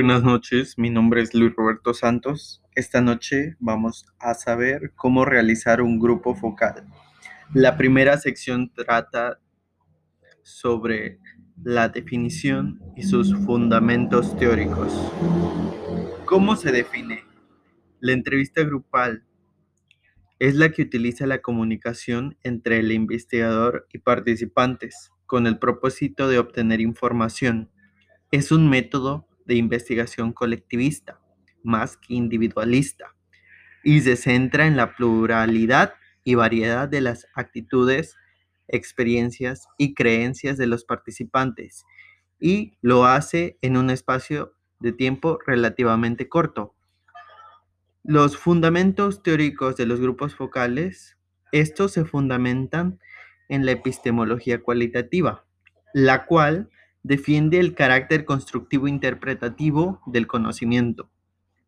Buenas noches, mi nombre es Luis Roberto Santos. Esta noche vamos a saber cómo realizar un grupo focal. La primera sección trata sobre la definición y sus fundamentos teóricos. ¿Cómo se define? La entrevista grupal es la que utiliza la comunicación entre el investigador y participantes con el propósito de obtener información. Es un método de investigación colectivista, más que individualista, y se centra en la pluralidad y variedad de las actitudes, experiencias y creencias de los participantes, y lo hace en un espacio de tiempo relativamente corto. Los fundamentos teóricos de los grupos focales, estos se fundamentan en la epistemología cualitativa, la cual defiende el carácter constructivo interpretativo del conocimiento,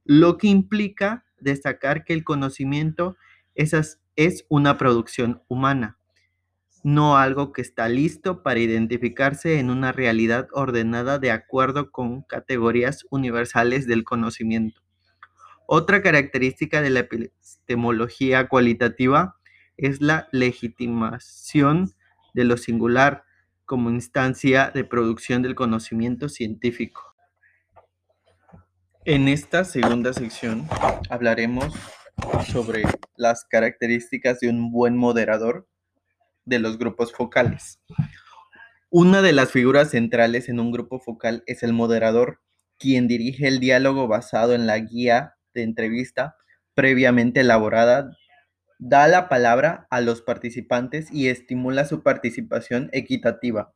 lo que implica destacar que el conocimiento es, es una producción humana, no algo que está listo para identificarse en una realidad ordenada de acuerdo con categorías universales del conocimiento. Otra característica de la epistemología cualitativa es la legitimación de lo singular, como instancia de producción del conocimiento científico. En esta segunda sección hablaremos sobre las características de un buen moderador de los grupos focales. Una de las figuras centrales en un grupo focal es el moderador, quien dirige el diálogo basado en la guía de entrevista previamente elaborada da la palabra a los participantes y estimula su participación equitativa.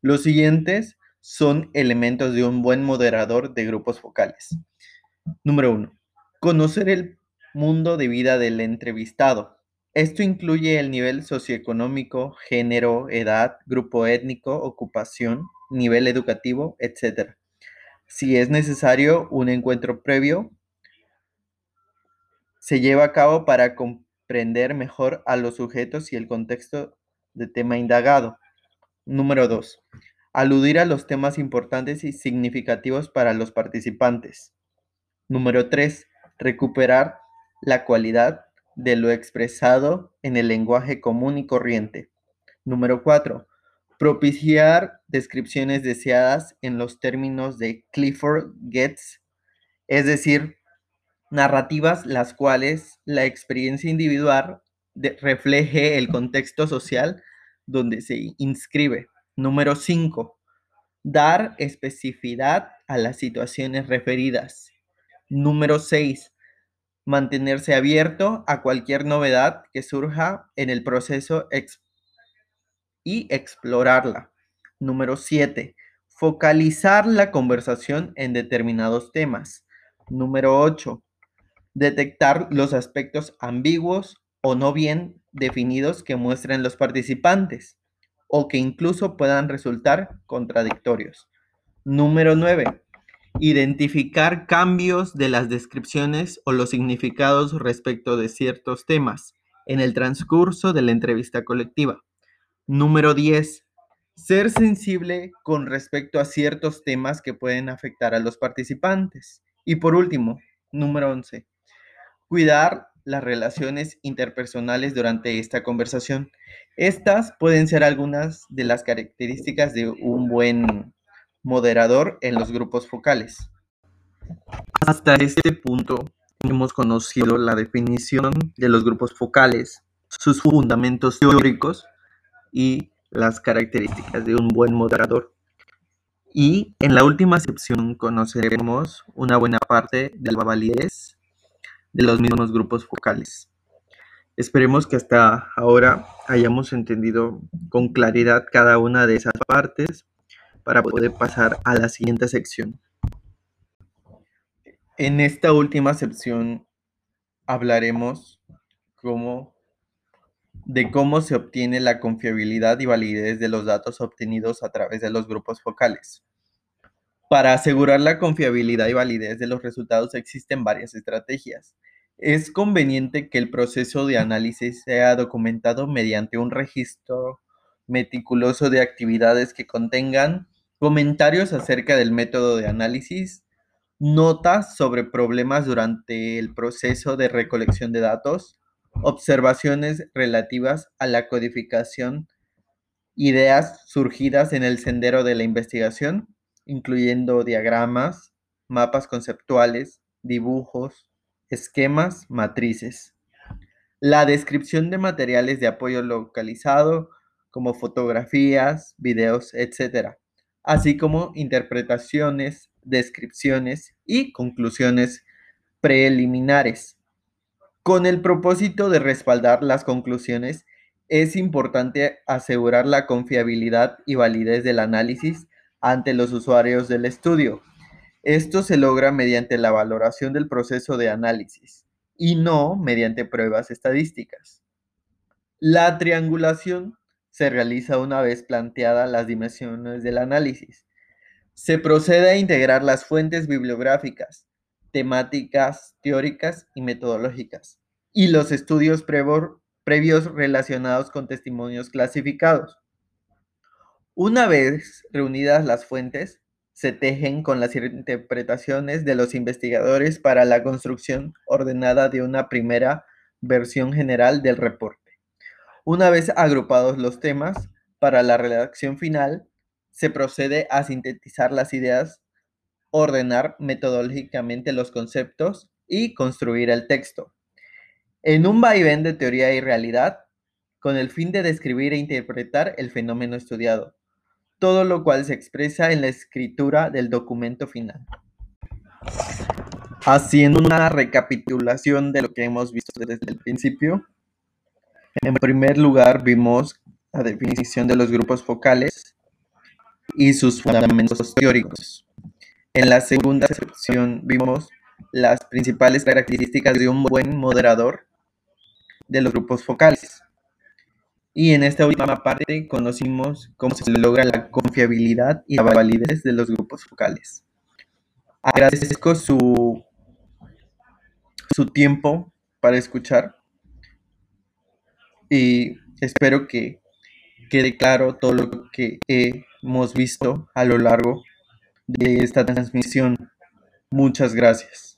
Los siguientes son elementos de un buen moderador de grupos focales. Número 1. Conocer el mundo de vida del entrevistado. Esto incluye el nivel socioeconómico, género, edad, grupo étnico, ocupación, nivel educativo, etc. Si es necesario un encuentro previo, se lleva a cabo para comprender mejor a los sujetos y el contexto de tema indagado. Número 2. Aludir a los temas importantes y significativos para los participantes. Número 3. Recuperar la cualidad de lo expresado en el lenguaje común y corriente. Número 4. Propiciar descripciones deseadas en los términos de Clifford Getz, es decir, narrativas las cuales la experiencia individual refleje el contexto social donde se inscribe. Número 5. Dar especificidad a las situaciones referidas. Número 6. Mantenerse abierto a cualquier novedad que surja en el proceso y explorarla. Número 7. Focalizar la conversación en determinados temas. Número 8 detectar los aspectos ambiguos o no bien definidos que muestren los participantes o que incluso puedan resultar contradictorios. Número 9. Identificar cambios de las descripciones o los significados respecto de ciertos temas en el transcurso de la entrevista colectiva. Número 10. Ser sensible con respecto a ciertos temas que pueden afectar a los participantes. Y por último, número 11 Cuidar las relaciones interpersonales durante esta conversación. Estas pueden ser algunas de las características de un buen moderador en los grupos focales. Hasta este punto hemos conocido la definición de los grupos focales, sus fundamentos teóricos y las características de un buen moderador. Y en la última sección conoceremos una buena parte de la validez de los mismos grupos focales. Esperemos que hasta ahora hayamos entendido con claridad cada una de esas partes para poder pasar a la siguiente sección. En esta última sección hablaremos de cómo se obtiene la confiabilidad y validez de los datos obtenidos a través de los grupos focales. Para asegurar la confiabilidad y validez de los resultados existen varias estrategias. Es conveniente que el proceso de análisis sea documentado mediante un registro meticuloso de actividades que contengan comentarios acerca del método de análisis, notas sobre problemas durante el proceso de recolección de datos, observaciones relativas a la codificación, ideas surgidas en el sendero de la investigación, incluyendo diagramas, mapas conceptuales, dibujos, esquemas, matrices. La descripción de materiales de apoyo localizado, como fotografías, videos, etc. Así como interpretaciones, descripciones y conclusiones preliminares. Con el propósito de respaldar las conclusiones, es importante asegurar la confiabilidad y validez del análisis ante los usuarios del estudio. Esto se logra mediante la valoración del proceso de análisis y no mediante pruebas estadísticas. La triangulación se realiza una vez planteadas las dimensiones del análisis. Se procede a integrar las fuentes bibliográficas, temáticas, teóricas y metodológicas, y los estudios previos relacionados con testimonios clasificados. Una vez reunidas las fuentes, se tejen con las interpretaciones de los investigadores para la construcción ordenada de una primera versión general del reporte. Una vez agrupados los temas, para la redacción final, se procede a sintetizar las ideas, ordenar metodológicamente los conceptos y construir el texto. En un vaivén de teoría y realidad, con el fin de describir e interpretar el fenómeno estudiado todo lo cual se expresa en la escritura del documento final. Haciendo una recapitulación de lo que hemos visto desde el principio, en primer lugar vimos la definición de los grupos focales y sus fundamentos teóricos. En la segunda sección vimos las principales características de un buen moderador de los grupos focales. Y en esta última parte conocimos cómo se logra la confiabilidad y la validez de los grupos focales. Agradezco su, su tiempo para escuchar y espero que quede claro todo lo que hemos visto a lo largo de esta transmisión. Muchas gracias.